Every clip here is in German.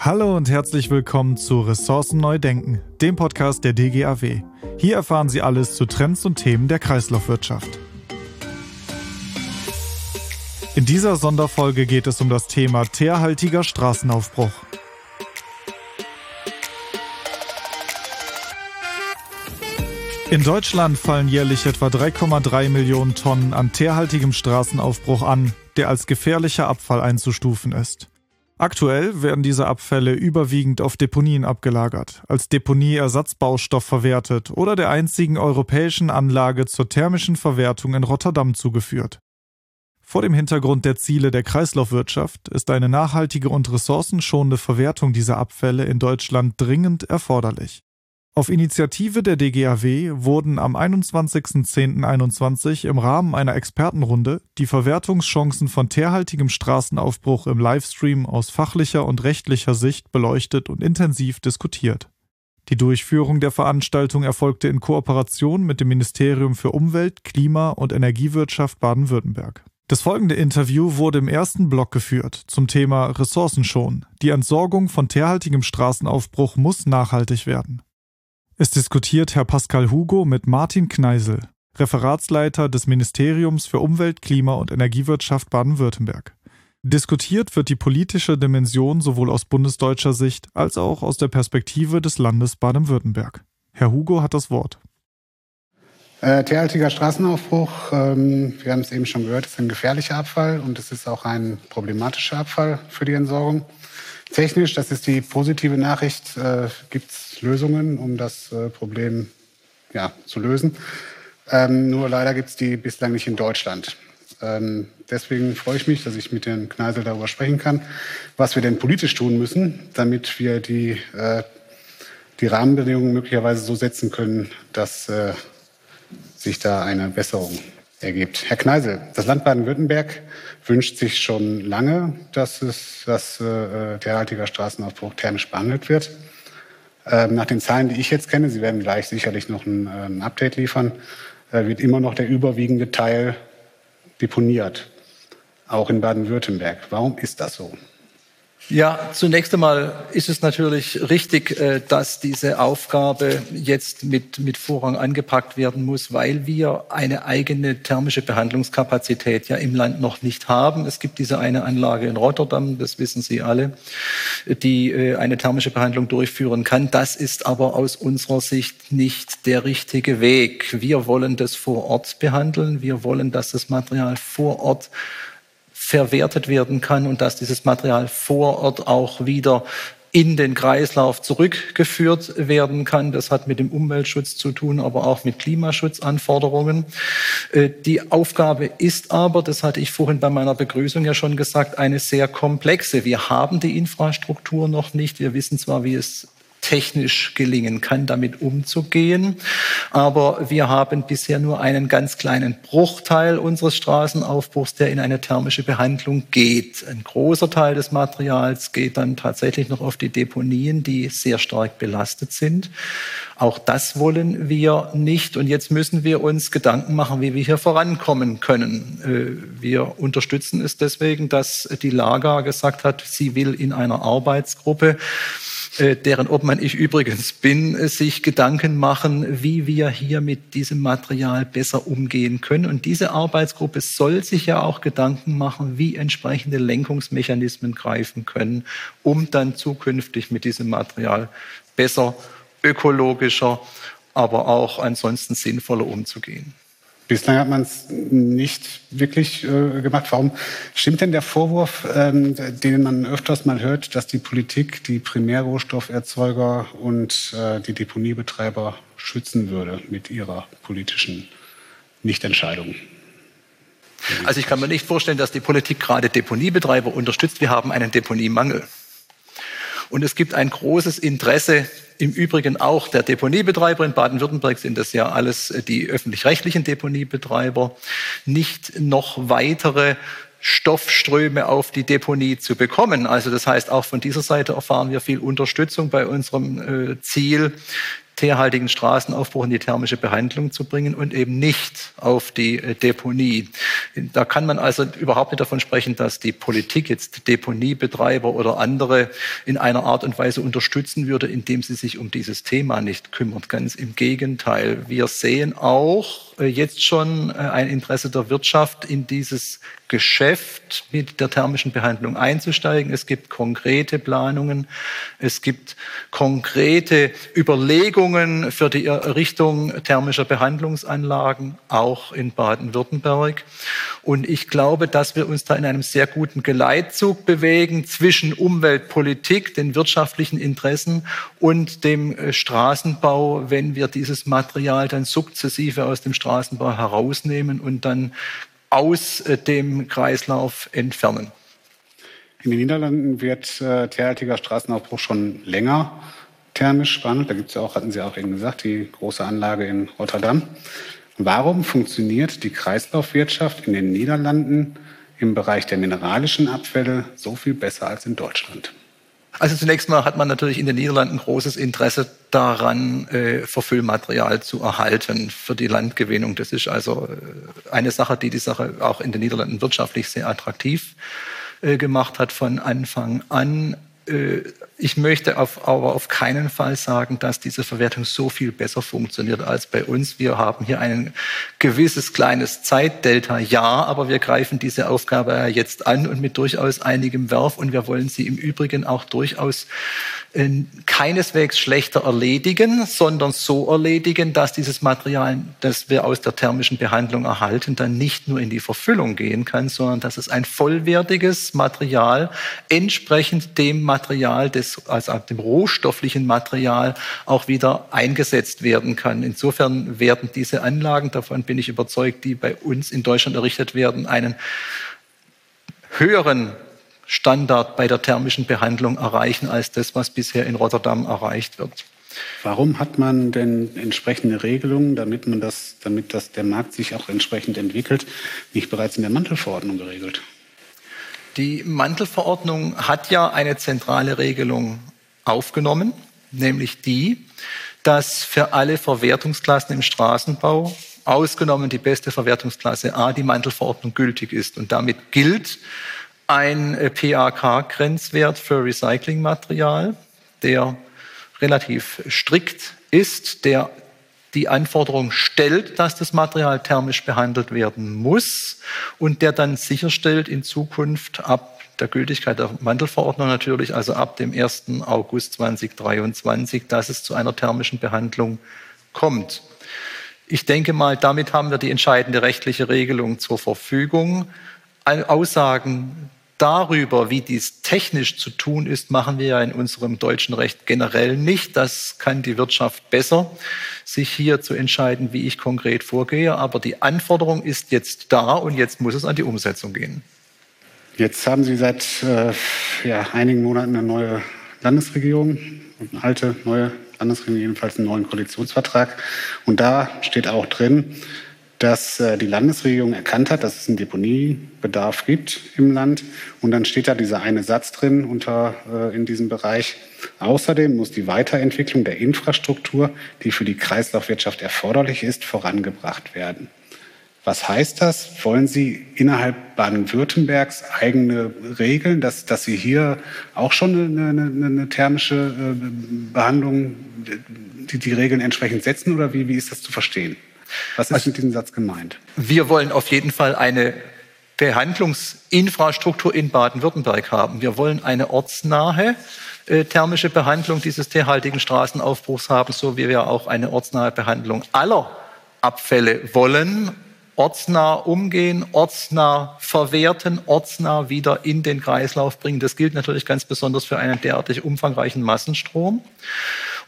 Hallo und herzlich willkommen zu Ressourcen neu denken, dem Podcast der DGAW. Hier erfahren Sie alles zu Trends und Themen der Kreislaufwirtschaft. In dieser Sonderfolge geht es um das Thema teerhaltiger Straßenaufbruch. In Deutschland fallen jährlich etwa 3,3 Millionen Tonnen an teerhaltigem Straßenaufbruch an, der als gefährlicher Abfall einzustufen ist. Aktuell werden diese Abfälle überwiegend auf Deponien abgelagert, als Deponieersatzbaustoff verwertet oder der einzigen europäischen Anlage zur thermischen Verwertung in Rotterdam zugeführt. Vor dem Hintergrund der Ziele der Kreislaufwirtschaft ist eine nachhaltige und ressourcenschonende Verwertung dieser Abfälle in Deutschland dringend erforderlich. Auf Initiative der DGAW wurden am 21.10.21 im Rahmen einer Expertenrunde die Verwertungschancen von teerhaltigem Straßenaufbruch im Livestream aus fachlicher und rechtlicher Sicht beleuchtet und intensiv diskutiert. Die Durchführung der Veranstaltung erfolgte in Kooperation mit dem Ministerium für Umwelt, Klima und Energiewirtschaft Baden-Württemberg. Das folgende Interview wurde im ersten Block geführt zum Thema Ressourcenschon. Die Entsorgung von teerhaltigem Straßenaufbruch muss nachhaltig werden. Es diskutiert Herr Pascal Hugo mit Martin Kneisel, Referatsleiter des Ministeriums für Umwelt, Klima und Energiewirtschaft Baden-Württemberg. Diskutiert wird die politische Dimension sowohl aus bundesdeutscher Sicht als auch aus der Perspektive des Landes Baden-Württemberg. Herr Hugo hat das Wort. Äh, Teerhaltiger Straßenaufbruch, ähm, wir haben es eben schon gehört, ist ein gefährlicher Abfall und es ist auch ein problematischer Abfall für die Entsorgung. Technisch, das ist die positive Nachricht, äh, gibt es Lösungen, um das äh, Problem ja, zu lösen. Ähm, nur leider gibt es die bislang nicht in Deutschland. Ähm, deswegen freue ich mich, dass ich mit Herrn Kneisel darüber sprechen kann, was wir denn politisch tun müssen, damit wir die, äh, die Rahmenbedingungen möglicherweise so setzen können, dass äh, sich da eine Besserung ergibt. Herr Kneisel, das Land Baden-Württemberg wünscht sich schon lange, dass es, dass äh, derartiger Straßenaufbruch thermisch behandelt wird. Ähm, nach den Zahlen, die ich jetzt kenne, Sie werden gleich sicherlich noch ein, äh, ein Update liefern, äh, wird immer noch der überwiegende Teil deponiert, auch in Baden-Württemberg. Warum ist das so? Ja, zunächst einmal ist es natürlich richtig, äh, dass diese Aufgabe jetzt mit, mit Vorrang angepackt werden muss, weil wir eine eigene thermische Behandlungskapazität ja im Land noch nicht haben. Es gibt diese eine Anlage in Rotterdam, das wissen Sie alle, die äh, eine thermische Behandlung durchführen kann. Das ist aber aus unserer Sicht nicht der richtige Weg. Wir wollen das vor Ort behandeln. Wir wollen, dass das Material vor Ort verwertet werden kann und dass dieses Material vor Ort auch wieder in den Kreislauf zurückgeführt werden kann. Das hat mit dem Umweltschutz zu tun, aber auch mit Klimaschutzanforderungen. Äh, die Aufgabe ist aber, das hatte ich vorhin bei meiner Begrüßung ja schon gesagt, eine sehr komplexe. Wir haben die Infrastruktur noch nicht. Wir wissen zwar, wie es technisch gelingen kann, damit umzugehen. Aber wir haben bisher nur einen ganz kleinen Bruchteil unseres Straßenaufbruchs, der in eine thermische Behandlung geht. Ein großer Teil des Materials geht dann tatsächlich noch auf die Deponien, die sehr stark belastet sind. Auch das wollen wir nicht. Und jetzt müssen wir uns Gedanken machen, wie wir hier vorankommen können. Äh, wir unterstützen es deswegen, dass die Lager gesagt hat, sie will in einer Arbeitsgruppe deren Obmann ich übrigens bin, äh, sich Gedanken machen, wie wir hier mit diesem Material besser umgehen können. Und diese Arbeitsgruppe soll sich ja auch Gedanken machen, wie entsprechende Lenkungsmechanismen greifen können, um dann zukünftig mit diesem Material besser, ökologischer, aber auch ansonsten sinnvoller umzugehen. Bislang hat man es nicht wirklich äh, gemacht. Warum stimmt denn der Vorwurf, ähm, den man öfters mal hört, dass die Politik die Primärrohstofferzeuger und äh, die Deponiebetreiber schützen würde mit ihrer politischen Nichtentscheidung? Also ich kann mir nicht vorstellen, dass die Politik gerade Deponiebetreiber unterstützt. Wir haben einen Deponiemangel. Und es gibt ein großes Interesse im Übrigen auch der Deponiebetreiber in Baden-Württemberg sind das ja alles äh, die öffentlich-rechtlichen Deponiebetreiber, nicht noch weitere Stoffströme auf die Deponie zu bekommen. Also das heißt, auch von dieser Seite erfahren wir viel Unterstützung bei unserem äh, Ziel, teerhaltigen Straßenaufbruch in die thermische Behandlung zu bringen und eben nicht auf die äh, Deponie. Da kann man also überhaupt nicht davon sprechen, dass die Politik jetzt Deponiebetreiber oder andere in einer Art und Weise unterstützen würde, indem sie sich um dieses Thema nicht kümmert. Ganz im Gegenteil. Wir sehen auch jetzt schon äh, ein Interesse der Wirtschaft in dieses Geschäft mit der thermischen Behandlung einzusteigen. Es gibt konkrete Planungen, es gibt konkrete Überlegungen für die Errichtung thermischer Behandlungsanlagen, auch in Baden-Württemberg. Und ich glaube, dass wir uns da in einem sehr guten Geleitzug bewegen zwischen Umweltpolitik, den wirtschaftlichen Interessen und dem äh, Straßenbau, wenn wir dieses Material dann sukzessive aus dem Straßenbau herausnehmen und dann aus äh, dem Kreislauf entfernen. In den Niederlanden wird äh, teerhaltiger Straßenaufbruch schon länger thermisch behandelt. Da gibt es ja auch, hatten Sie auch eben gesagt, die große Anlage in Rotterdam. Warum funktioniert die Kreislaufwirtschaft in den Niederlanden im Bereich der mineralischen Abfälle so viel besser als in Deutschland? Also zunächst mal hat man natürlich in den Niederlanden großes Interesse daran, äh, Verfüllmaterial zu erhalten für die Landgewinnung. Das ist also äh, eine Sache, die die Sache auch in den Niederlanden wirtschaftlich sehr attraktiv äh, gemacht hat von Anfang an. Äh, ich möchte auf, aber auf keinen Fall sagen, dass diese Verwertung so viel besser funktioniert als bei uns. Wir haben hier ein gewisses kleines Zeitdelta, ja, aber wir greifen diese Aufgabe jetzt an und mit durchaus einigem Werf und wir wollen sie im Übrigen auch durchaus äh, keineswegs schlechter erledigen, sondern so erledigen, dass dieses Material, das wir aus der thermischen Behandlung erhalten, dann nicht nur in die Verfüllung gehen kann, sondern dass es ein vollwertiges Material entsprechend dem Material des des, also dem rohstofflichen Material auch wieder eingesetzt werden kann. Insofern werden diese Anlagen, davon bin ich überzeugt, die bei uns in Deutschland errichtet werden, einen höheren Standard bei der thermischen Behandlung erreichen als das, was bisher in Rotterdam erreicht wird. Warum hat man denn entsprechende Regelungen, damit man das, damit das der Markt sich auch entsprechend entwickelt, nicht bereits in der Mantelverordnung geregelt? Die Mantelverordnung hat ja eine zentrale Regelung aufgenommen, nämlich die, dass für alle Verwertungsklassen im Straßenbau, ausgenommen die beste Verwertungsklasse A, die Mantelverordnung gültig ist. Und damit gilt ein PAK-Grenzwert für Recyclingmaterial, der relativ strikt ist, der die Anforderung stellt, dass das Material thermisch behandelt werden muss und der dann sicherstellt in Zukunft ab der Gültigkeit der Mantelverordnung natürlich, also ab dem 1. August 2023, dass es zu einer thermischen Behandlung kommt. Ich denke mal, damit haben wir die entscheidende rechtliche Regelung zur Verfügung. Aussagen darüber, wie dies technisch zu tun ist, machen wir ja in unserem deutschen Recht generell nicht. Das kann die Wirtschaft besser, sich hier zu entscheiden, wie ich konkret vorgehe. Aber die Anforderung ist jetzt da und jetzt muss es an die Umsetzung gehen. Jetzt haben Sie seit äh, ja, einigen Monaten eine neue Landesregierung, eine alte, neue Landesregierung, jedenfalls einen neuen Koalitionsvertrag. Und da steht auch drin, dass äh, die Landesregierung erkannt hat, dass es einen Deponiebedarf gibt im Land. Und dann steht da dieser eine Satz drin unter, äh, in diesem Bereich. Außerdem muss die Weiterentwicklung der Infrastruktur, die für die Kreislaufwirtschaft erforderlich ist, vorangebracht werden. Was heißt das? Wollen Sie innerhalb Baden-Württembergs eigene Regeln, dass, dass Sie hier auch schon eine, eine, eine thermische äh, Behandlung, die, die Regeln entsprechend setzen oder wie, wie ist das zu verstehen? Was ist mit diesem Satz gemeint? Wir wollen auf jeden Fall eine Behandlungsinfrastruktur in Baden-Württemberg haben. Wir wollen eine ortsnahe äh, thermische Behandlung dieses teerhaltigen Straßenaufbruchs haben, so wie wir auch eine ortsnahe Behandlung aller Abfälle wollen. Ortsnah umgehen, ortsnah verwerten, ortsnah wieder in den Kreislauf bringen. Das gilt natürlich ganz besonders für einen derartig umfangreichen Massenstrom.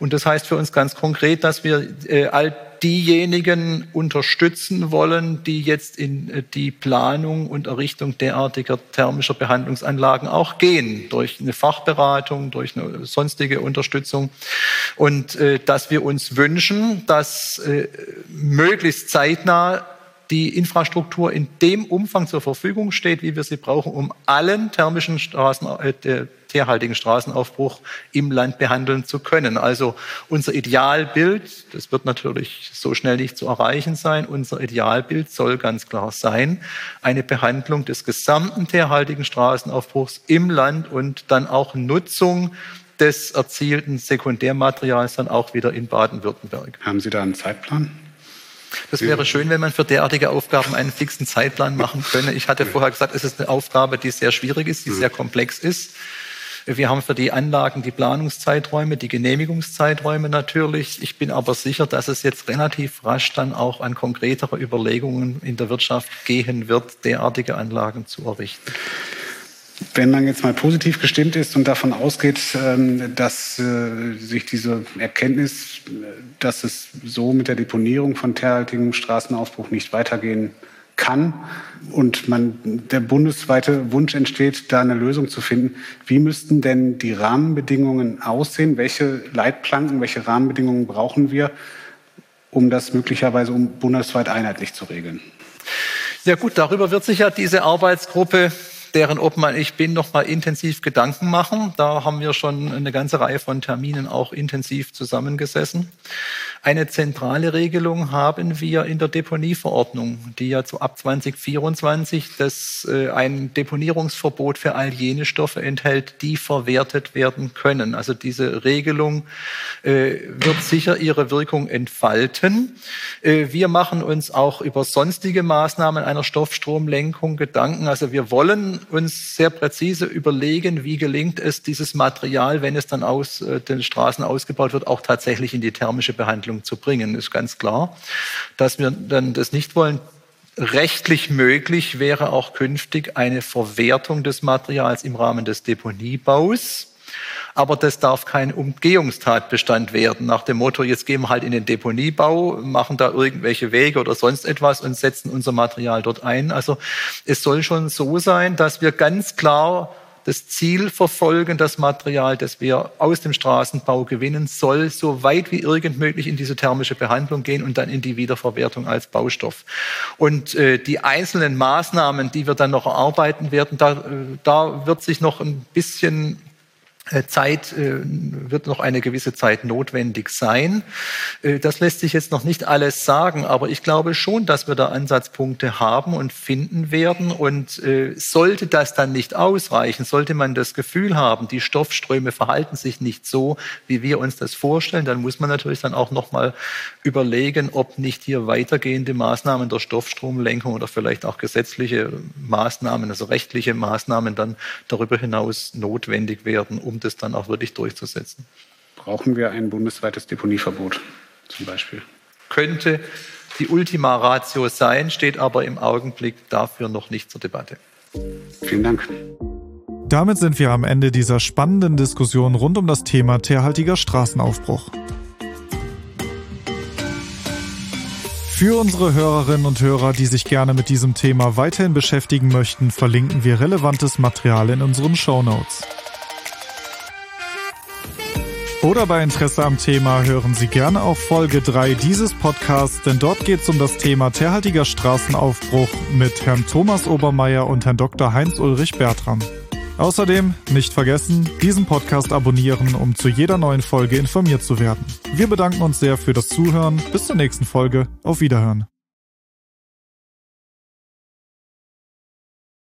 Und das heißt für uns ganz konkret, dass wir äh, all diejenigen unterstützen wollen, die jetzt in äh, die Planung und Errichtung derartiger thermischer Behandlungsanlagen auch gehen, durch eine Fachberatung, durch eine sonstige Unterstützung. Und äh, dass wir uns wünschen, dass äh, möglichst zeitnah die Infrastruktur in dem Umfang zur Verfügung steht, wie wir sie brauchen, um allen thermischen Straßen, äh, teerhaltigen Straßenaufbruch im Land behandeln zu können. Also unser Idealbild, das wird natürlich so schnell nicht zu erreichen sein, unser Idealbild soll ganz klar sein, eine Behandlung des gesamten teerhaltigen Straßenaufbruchs im Land und dann auch Nutzung des erzielten Sekundärmaterials dann auch wieder in Baden-Württemberg. Haben Sie da einen Zeitplan? Das wäre schön, wenn man für derartige Aufgaben einen fixen Zeitplan machen könne. Ich hatte vorher gesagt, es ist eine Aufgabe, die sehr schwierig ist, die sehr komplex ist. Wir haben für die Anlagen die Planungszeiträume, die Genehmigungszeiträume natürlich. Ich bin aber sicher, dass es jetzt relativ rasch dann auch an konkretere Überlegungen in der Wirtschaft gehen wird, derartige Anlagen zu errichten. Wenn man jetzt mal positiv gestimmt ist und davon ausgeht, ähm, dass äh, sich diese Erkenntnis, dass es so mit der Deponierung von teerhaltigem Straßenaufbruch nicht weitergehen kann und man der bundesweite Wunsch entsteht, da eine Lösung zu finden, wie müssten denn die Rahmenbedingungen aussehen? Welche Leitplanken, welche Rahmenbedingungen brauchen wir, um das möglicherweise um bundesweit einheitlich zu regeln? Ja gut, darüber wird sich ja diese Arbeitsgruppe deren Obmann ich bin, noch mal intensiv Gedanken machen. Da haben wir schon eine ganze Reihe von Terminen auch intensiv zusammengesessen. Eine zentrale Regelung haben wir in der Deponieverordnung, die ja zu ab 2024 das, äh, ein Deponierungsverbot für all jene Stoffe enthält, die verwertet werden können. Also diese Regelung äh, wird sicher ihre Wirkung entfalten. Äh, wir machen uns auch über sonstige Maßnahmen einer Stoffstromlenkung Gedanken. Also wir wollen uns sehr präzise überlegen, wie gelingt es, dieses Material, wenn es dann aus äh, den Straßen ausgebaut wird, auch tatsächlich in die thermische Behandlung zu bringen. Ist ganz klar, dass wir dann das nicht wollen. Rechtlich möglich wäre auch künftig eine Verwertung des Materials im Rahmen des Deponiebaus. Aber das darf kein Umgehungstatbestand werden, nach dem Motto, jetzt gehen wir halt in den Deponiebau, machen da irgendwelche Wege oder sonst etwas und setzen unser Material dort ein. Also es soll schon so sein, dass wir ganz klar das Ziel verfolgen, das Material, das wir aus dem Straßenbau gewinnen, soll so weit wie irgend möglich in diese thermische Behandlung gehen und dann in die Wiederverwertung als Baustoff. Und äh, die einzelnen Maßnahmen, die wir dann noch erarbeiten werden, da, äh, da wird sich noch ein bisschen Zeit äh, wird noch eine gewisse Zeit notwendig sein. Äh, das lässt sich jetzt noch nicht alles sagen, aber ich glaube schon, dass wir da Ansatzpunkte haben und finden werden. Und sollte das dann nicht ausreichen, sollte man das Gefühl haben, die Stoffströme verhalten sich nicht so, wie wir uns das vorstellen, dann muss man natürlich dann auch noch mal überlegen, ob nicht hier weitergehende Maßnahmen der Stoffstromlenkung oder vielleicht auch gesetzliche Maßnahmen, also rechtliche Maßnahmen dann darüber hinaus notwendig werden, um das dann auch wirklich durchzusetzen. Brauchen wir ein bundesweites Deponieverbot zum Beispiel? Könnte die Ultima Ratio sein, steht aber im Augenblick dafür noch nicht zur Debatte. Vielen Dank. Damit sind wir am Ende dieser spannenden Diskussion rund um das Thema teerhaltiger Straßenaufbruch. Für unsere Hörerinnen und Hörer, die sich gerne mit diesem Thema weiterhin beschäftigen möchten, verlinken wir relevantes Material in unseren Show Notes. Oder bei Interesse am Thema hören Sie gerne auch Folge 3 dieses Podcasts, denn dort geht es um das Thema teerhaltiger Straßenaufbruch mit Herrn Thomas Obermeier und Herrn Dr. Heinz-Ulrich Bertram. Außerdem nicht vergessen, diesen Podcast abonnieren, um zu jeder neuen Folge informiert zu werden. Wir bedanken uns sehr für das Zuhören. Bis zur nächsten Folge. Auf Wiederhören.